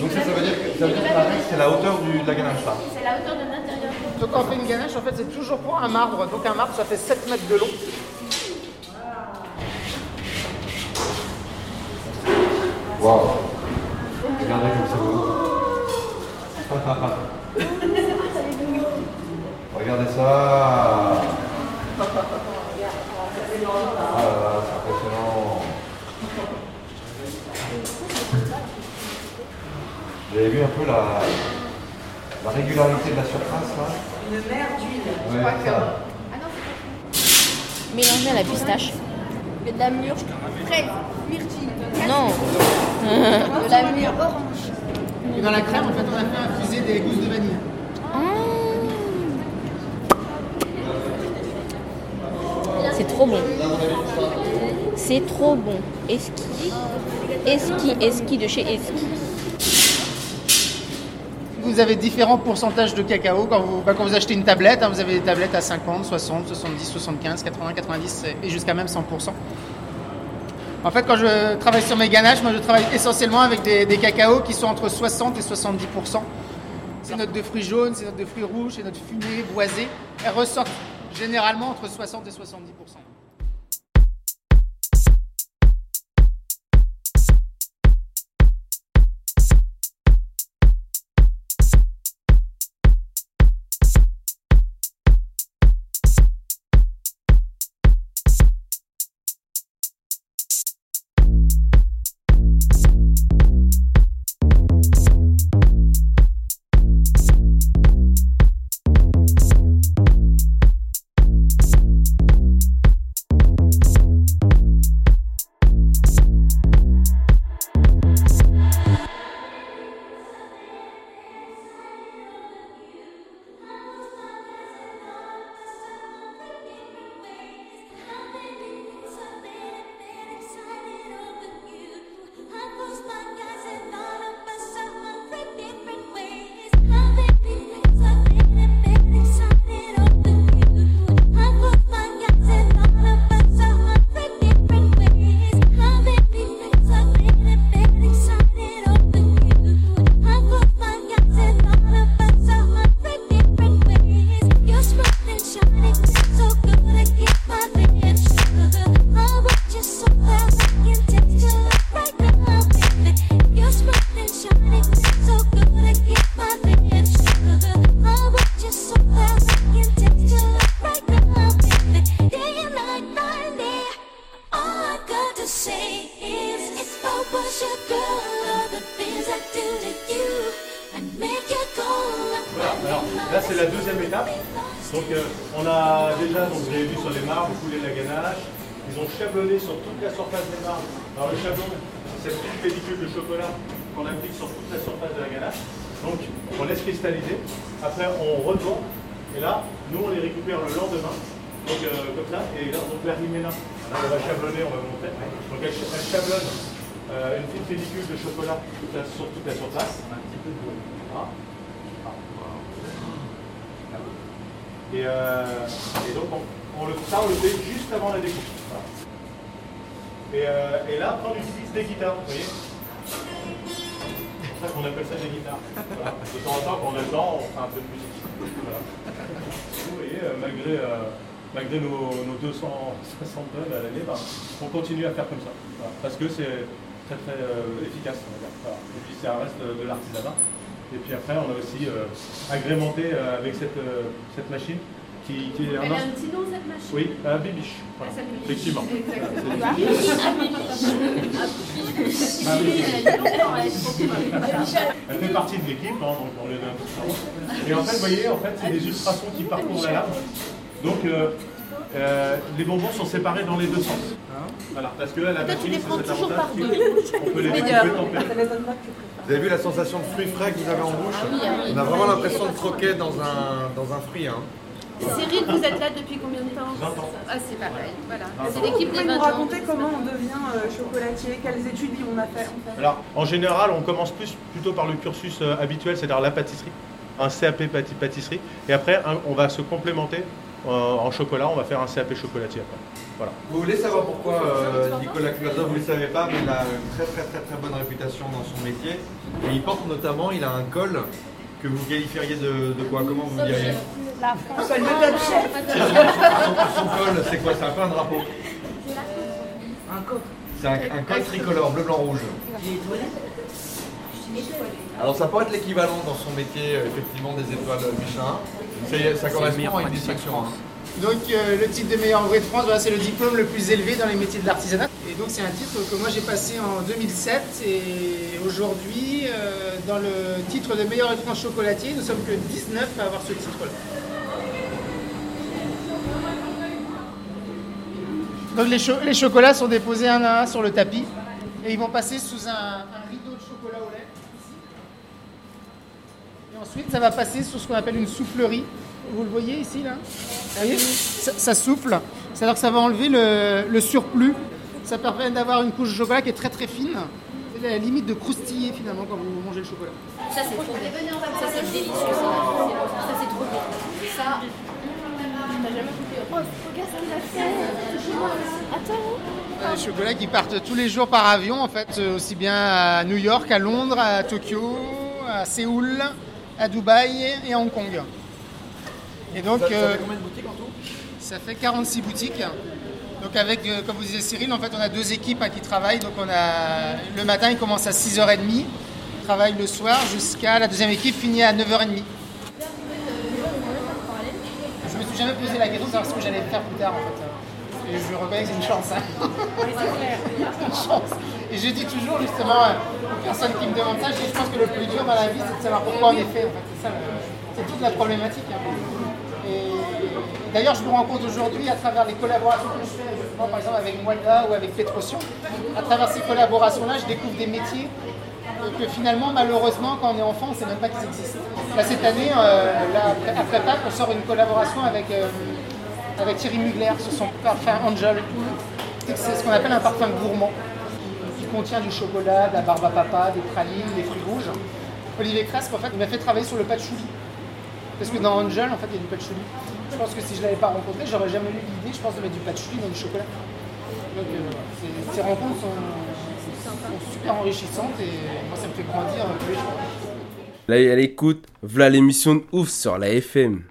Donc ça, ça veut dire que, ça veut dire que pareil, c'est la hauteur du- de la ganache là. C'est la hauteur de l'intérieur. Donc quand on fait une ganache, en fait, c'est toujours pour un marbre. Donc un marbre, ça fait 7 mètres de long. Waouh Regardez comme c'est beau. Regardez ça Ah là là, c'est impressionnant Vous avez vu un peu la, la régularité de la surface là Une mer d'huile. Ouais, ça. Mélangé à la pistache. Mais de la mûre fraise, myrtille. Non. de la mûre orange. Et dans la crème, en fait, on a fait infuser des gousses de vanille. C'est trop bon. C'est trop bon. Eski. Eski, Eski de chez Eski. Vous avez différents pourcentages de cacao. Quand vous, bah, quand vous achetez une tablette, hein, vous avez des tablettes à 50, 60, 70, 75, 80, 90 et jusqu'à même 100%. En fait, quand je travaille sur mes ganaches, moi je travaille essentiellement avec des, des cacaos qui sont entre 60 et 70%. Ces notes de fruits jaunes, ces notes de fruits rouges, ces notes fumées, boisées, elles ressortent généralement entre 60 et 70%. Chablonne euh, une petite pellicule de chocolat toute la- sur toute la surface. Un petit peu de Ah. Et, euh, et donc, on, on le, ça, on le fait juste avant la découpe. Voilà. Et, euh, et là, on utilise des guitares, vous voyez C'est pour ça qu'on appelle ça des guitares. Voilà. De temps en temps, quand on a le temps, on fait un peu de musique. Voilà. Vous voyez, malgré, malgré nos, nos 260 tonnes à l'année, ben, on continue à faire comme ça. Voilà. Parce que c'est très très euh, efficace. on va dire. Voilà. Et puis ça reste de, de l'artisanat. Et puis après, on a aussi euh, agrémenté euh, avec cette, cette machine qui, qui est Elle a ins- un petit nom cette machine? Oui, un bibiche. Voilà. Effectivement. Ah, Bibiche. Elle a fait partie de l'équipe, hein, donc on les donne tout ça. Et en fait, vous voyez, en fait, c'est des ultrasons qui parcourent la lame. Donc, euh, euh, les bonbons sont séparés dans les deux sens. Voilà, parce que là, la Toi, tu les c'est prends toujours par deux. On peut les découper. Vous avez vu la sensation de fruits frais que vous avez en bouche Ah oui, ah oui. On a vraiment l'impression de croquer dans un, dans un fruit. Hein. Cyril, vous êtes là depuis combien de temps 20 ans. Ah, c'est pareil. Voilà. C'est ans. l'équipe Vous des pouvez 20 nous ans. raconter comment on devient euh, chocolatier Quelles études on a fait, Alors, en général, on commence plus plutôt par le cursus habituel, c'est-à-dire la pâtisserie, un CAP pâti- pâtisserie, et après, on va se complémenter en chocolat, on va faire un CAP chocolatier après. Voilà. Vous voulez savoir pourquoi euh, Nicolas Clouzot, vous ne le savez pas, mais il a une très très très très bonne réputation dans son métier. Et il porte notamment, il a un col que vous qualifieriez de, de quoi? Comment vous diriez? La France. chef. son, col, c'est quoi? C'est un peu un drapeau. Un coq. C'est un, un col tricolore, bleu, blanc, rouge. Alors ça peut être l'équivalent dans son métier, euh, effectivement, des étoiles Michelin. C'est- Ça correspond à une distinction. hein. Donc euh, le titre de meilleur ouvrier de France, voilà, c'est le diplôme le plus élevé dans les métiers de l'artisanat. Et donc c'est un titre que moi j'ai passé en 2007 et aujourd'hui euh, dans le titre de meilleur ouvrier de France chocolatier, nous sommes que 19 à avoir ce titre-là. Donc les, cho- les chocolats sont déposés un à un sur le tapis et ils vont passer sous un, un rideau de chocolat au lait. Et ensuite, ça va passer sur ce qu'on appelle une soufflerie. Vous le voyez ici, là Vous voyez ça, ça souffle. C'est-à-dire que ça va enlever le, le surplus. Ça permet d'avoir une couche de chocolat qui est très très fine. C'est la limite de croustiller finalement quand vous mangez le chocolat. Ça, c'est trop bon. Ça, c'est délicieux. Ça, Ça, c'est trop bon. Ça, t'as jamais goûté. Oh, regarde ce qu'il a fait. Attends. Chocolats qui partent tous les jours par avion, en fait, euh, aussi bien à New York, à Londres, à Tokyo, à Séoul, à Dubaï et à Hong Kong. Et donc, Ça- ça fait euh, combien de boutiques en tout? Ça fait 46 boutiques. Donc avec, euh, comme vous disait Cyril, en fait on a deux équipes hein, qui travaillent. Donc on a le matin ils commencent à 6h30, ils travaillent le soir jusqu'à la deuxième équipe finit à 9h30. Je me suis jamais posé la question de savoir ce que j'allais faire plus tard en fait. Et je reconnais que c'est une chance. hein. une chance. Et je dis toujours justement euh, aux personnes qui me demandent ça, je, dis, je pense que le plus dur dans la vie c'est de savoir pourquoi on est fait. En fait. C'est ça, c'est toute la problématique. hein. Et d'ailleurs, je me rends compte aujourd'hui, à travers les collaborations que je fais, justement, par exemple avec Moida ou avec Petrotion, à travers ces collaborations-là, je découvre des métiers que finalement, malheureusement, quand on est enfant, on ne sait même pas qu'ils existent. Là, cette année, euh, là, après, Pâques, on sort une collaboration avec, euh, avec Thierry Mugler sur son parfum Angel. C'est ce qu'on appelle un parfum gourmand, qui contient du chocolat, de la barbe à papa, des pralines, des fruits rouges. Olivier Cresque, en fait, il m'a fait travailler sur le patchouli. Parce que dans Angel, en fait, il y a du patchouli. Je pense que si je ne l'avais pas rencontré, j'aurais jamais eu l'idée, je pense, de mettre du patchouli dans du chocolat. Donc, euh. Ces- rencontres sont, super enrichissantes et moi, ça me fait grandir euh. Là, elle écoute, voilà l'émission de ouf sur la FM.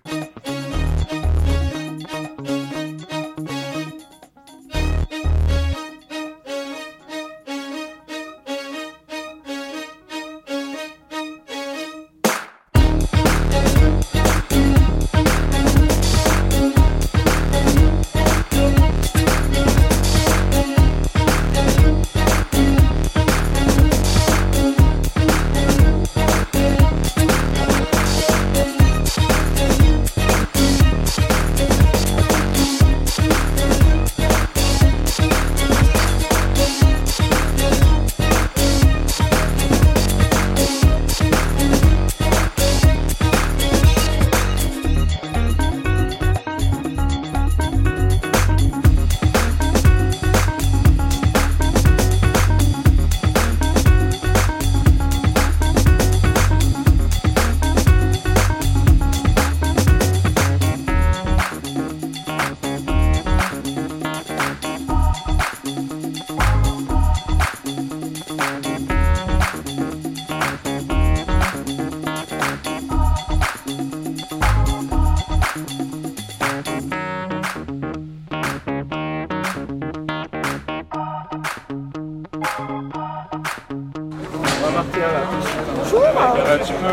Bonjour. Euh, tu, peux,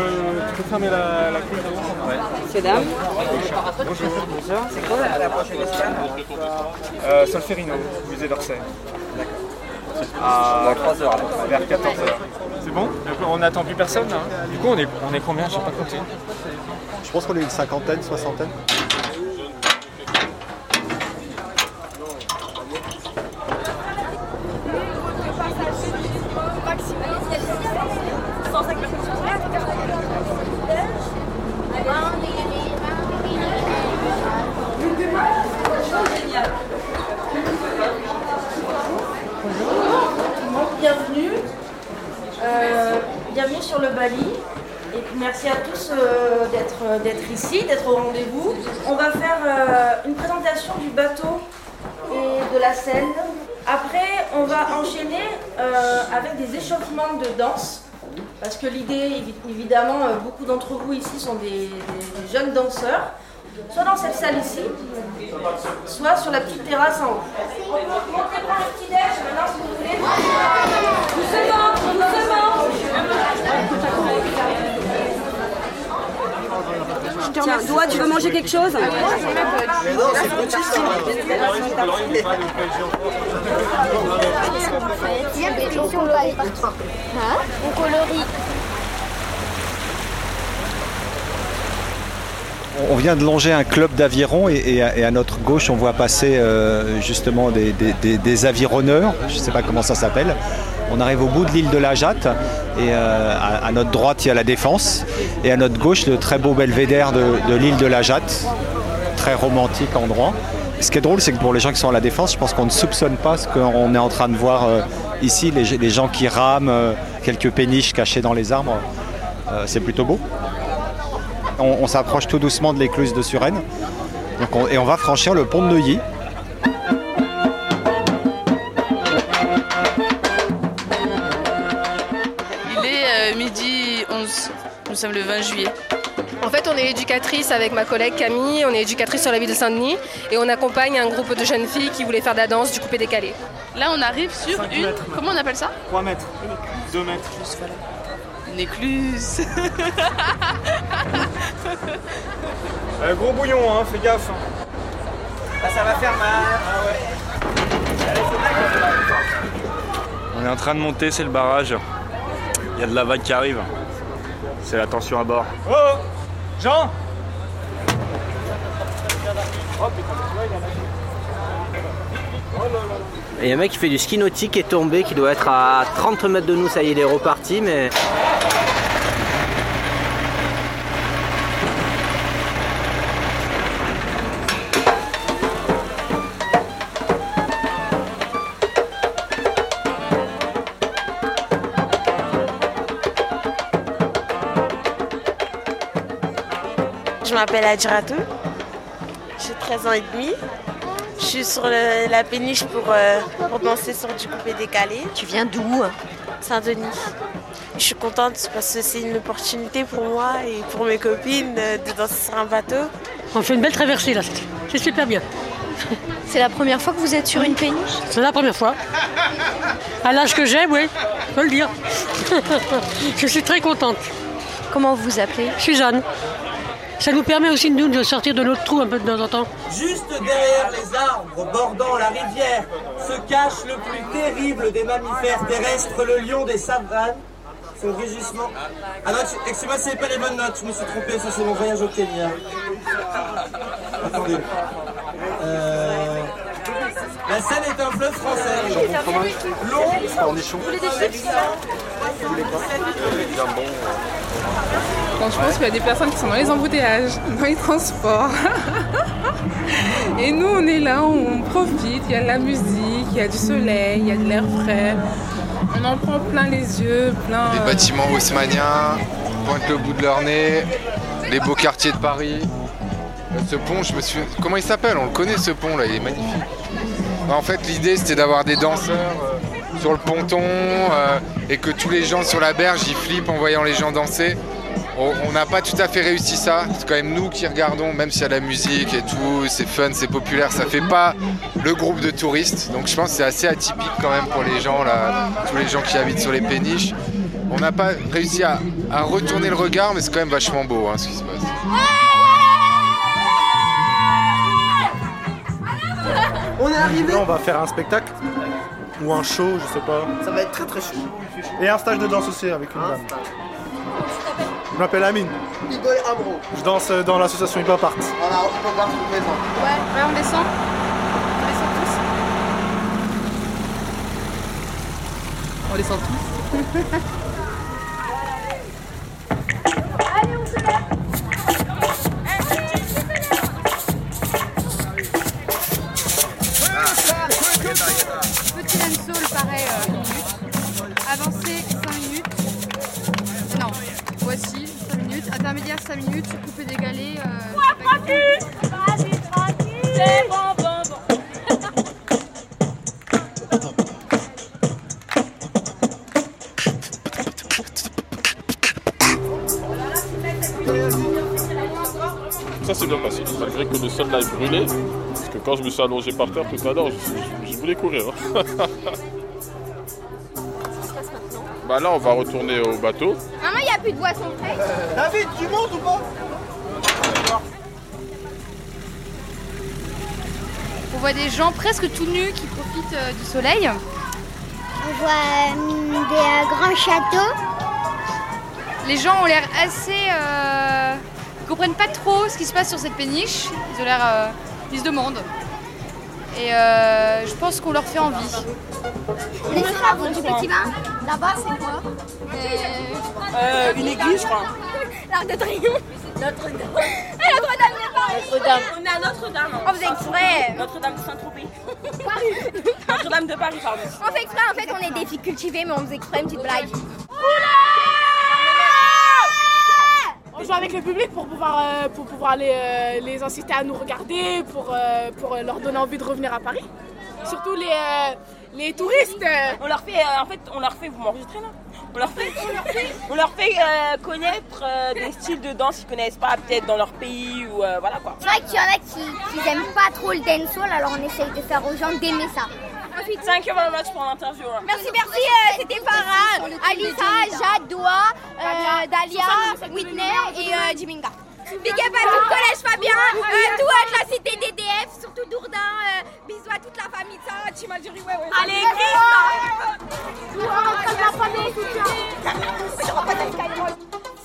tu peux fermer la, la clé d'avant Ouais. Monsieur, dame. Bonjour. Bonjour. C'est quoi la prochaine escale Euh, Solferino, musée d'Orsay. D'accord. À 3 heures à peu près. Vers 14 heures. C'est bon? On n'attend plus personne là hein? Du coup, on est, on est combien? J'ai pas compté. Je pense qu'on est une cinquantaine, soixantaine. bienvenue. Euh, bienvenue sur le Bali. Et puis merci à tous euh, d'être euh, d'être ici, d'être au rendez-vous. On va faire euh, une présentation du bateau et de la scène. Après, on va enchaîner euh, avec de danse. Parce que l'idée, évi- évidemment, euh, beaucoup d'entre vous ici sont des, jeunes danseurs. Soit dans cette salle ici, soit sur la petite terrasse en haut. Le petit déj maintenant si vous voulez. Doua, tu veux manger quelque chose On colorie. On vient de longer un club d'aviron et, et à, et à notre gauche, on voit passer euh, justement des, des- des- des avironneurs. Je ne sais pas comment ça s'appelle. On arrive au bout de l'île de la Jatte et euh, à, notre droite, il y a la Défense et à notre gauche, le très beau belvédère de, l'île de la Jatte. Très romantique endroit. Ce qui est drôle, c'est que pour les gens qui sont à la Défense, je pense qu'on ne soupçonne pas ce qu'on est en train de voir euh, ici, les, gens qui rament, euh, quelques péniches cachées dans les arbres. C'est plutôt beau. On, s'approche tout doucement de l'écluse de Suresnes. Et on va franchir le pont de Neuilly. Sommes le 20 juillet. En fait, on est éducatrice avec ma collègue Camille, on est éducatrice sur la ville de Saint-Denis et on accompagne un groupe de jeunes filles qui voulaient faire de la danse du coupé décalé. Là, on arrive sur une. mètres. Comment on appelle ça? 3 mètres. 2 mètres. Une écluse. Euh, gros bouillon, hein, fais gaffe. Bah, ça va faire mal. On est en train de monter, c'est le barrage. Il y a de la vague qui arrive. C'est la tension à bord. Oh Jean Oh il y a un mec qui fait du ski nautique qui est tombé, qui doit être à 30 mètres de nous, ça y est, il est reparti, mais. M'appelle Adjiratou, j'ai 13 ans et demi. Je suis sur le- la péniche pour, euh, pour danser sur du coupé décalé. Tu viens d'où? Saint-Denis. Je suis contente parce que c'est une opportunité pour moi et pour mes copines euh, de danser sur un bateau. On fait une belle traversée là, c'est super bien. C'est la première fois que vous êtes sur une péniche? C'est la première fois. À l'âge que j'ai, oui, faut le dire. Je suis très contente. Comment vous vous appelez? Suzanne. Ça nous permet aussi nous de sortir de notre trou un peu de temps en temps. Juste derrière les arbres bordant la rivière se cache le plus terrible des mammifères terrestres, le lion des savanes. Son rugissement. Ah non, excusez-moi, c'est pas les bonnes notes, je me suis trompé, ça c'est mon voyage au Kenya. Attendez. Euh, La Seine est un fleuve français. Long, Quand je pense qu'il y a des personnes qui sont dans les embouteillages, dans les transports. Et nous, on est là, on profite, il y a de la musique, il y a du soleil, il y a de l'air frais. On en prend plein les yeux, plein... Les euh, bâtiments haussmanniens pointent le bout de leur nez, les beaux quartiers de Paris. Euh, Ce pont, je me suis. Comment il s'appelle? On le connaît ce pont là, il est magnifique. Bah, en fait, l'idée c'était d'avoir des danseurs euh, sur le ponton euh, et que tous les gens sur la berge ils flippent en voyant les gens danser. On n'a pas tout à fait réussi ça. C'est quand même nous qui regardons, même s'il y a la musique et tout, c'est fun, c'est populaire. Ça fait pas le groupe de touristes. Donc je pense que c'est assez atypique quand même pour les gens là, tous les gens qui habitent sur les péniches. On n'a pas réussi à, à retourner le regard, mais c'est quand même vachement beau hein, ce qui se passe. On est arrivé Là, on va faire un spectacle ou un show, je sais pas. Ça va être très très chaud. Et un stage de danse aussi avec une dame. Je m'appelle Amine. Igor Amro. Je danse dans l'association Hip Hop Art. Voilà, voir tout présent. Ouais, ouais, on descend. On descend tous. On descend tous. brûlé. Parce que quand je me suis allongé par terre tout à l'heure, je, je- je voulais courir. hein. bah là, on va retourner au bateau. Maman, il n'y a plus de boisson fraîche. David, tu montes ou pas? On voit des gens presque tout nus qui profitent euh, du soleil. On voit euh, des euh, grands châteaux. Les gens ont l'air assez. Ils comprennent pas trop ce qui se passe sur cette péniche. Ils ont l'air. euh, ils se demandent. Et euh, je pense qu'on leur fait envie. Les travaux du petit bain. Là-bas, c'est quoi? Euh, une église, je crois. L'Arc de Triomphe. Notre-Dame. Notre-Dame de Paris. Notre-Dame. On est à Notre-Dame. On faisait exprès. Notre-Dame de Saint-Tropez. Notre-Dame de Paris, pardon. On fait exprès, en fait, on est des filles cultivées, mais on faisait exprès une petite blague. On joue avec le public pour pouvoir, euh, pour pouvoir les, euh, les inciter à nous regarder, pour, euh, pour leur donner envie de revenir à Paris. Surtout les, les touristes. On leur fait, en fait, on leur fait, vous m'enregistrez là? On leur fait, on leur fait euh, connaître euh, des styles de danse qu'ils connaissent pas peut-être dans leur pays ou euh, voilà quoi. C'est vrai qu'il y en a qui, qui aiment pas trop le dancehall, alors on essaye de faire aux gens d'aimer ça. Thank you very much pour l'interview. hein. Merci, merci, euh, c'était Farah, Alisa, Jade, Doa, euh, Dalia, Whitney et euh, Jiminga. Big up à tout le collège Fabien, euh, tout de la cité DDF, surtout Dourdin, euh, bisous à toute la famille de ça, Chimaljury, ouais, ouais. Allez,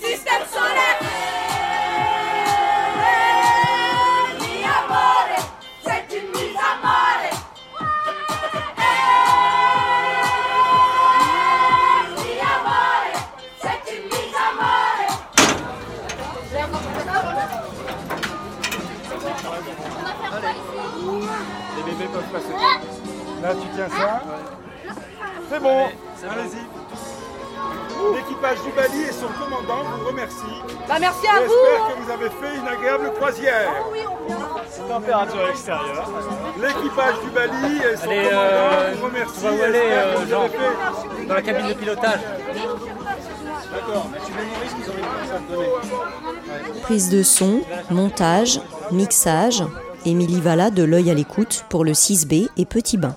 Système solaire Là, tu tiens ça. C'est bon. Allez-y. L'équipage du Bali et son commandant vous remercie. Bah, merci à vous. J'espère que vous avez fait une agréable croisière. Température extérieure. L'équipage du Bali et son Allez, commandant euh, vous remercie. tu vas où aller, euh, Jean fait- Dans la cabine de pilotage. D'accord, mais tu mémorises qu'ils ont réussi à te donner. Prise de son, montage, mixage, Émilie Valla de L'œil à l'écoute pour le 6B et Petit Bain.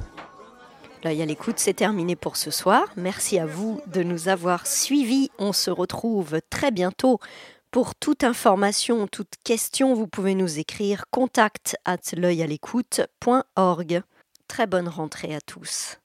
L'œil à l'écoute, c'est terminé pour ce soir. Merci à vous de nous avoir suivis. On se retrouve très bientôt. Pour toute information, toute question, vous pouvez nous écrire contact at l'œil à l'écoute.org. Très bonne rentrée à tous.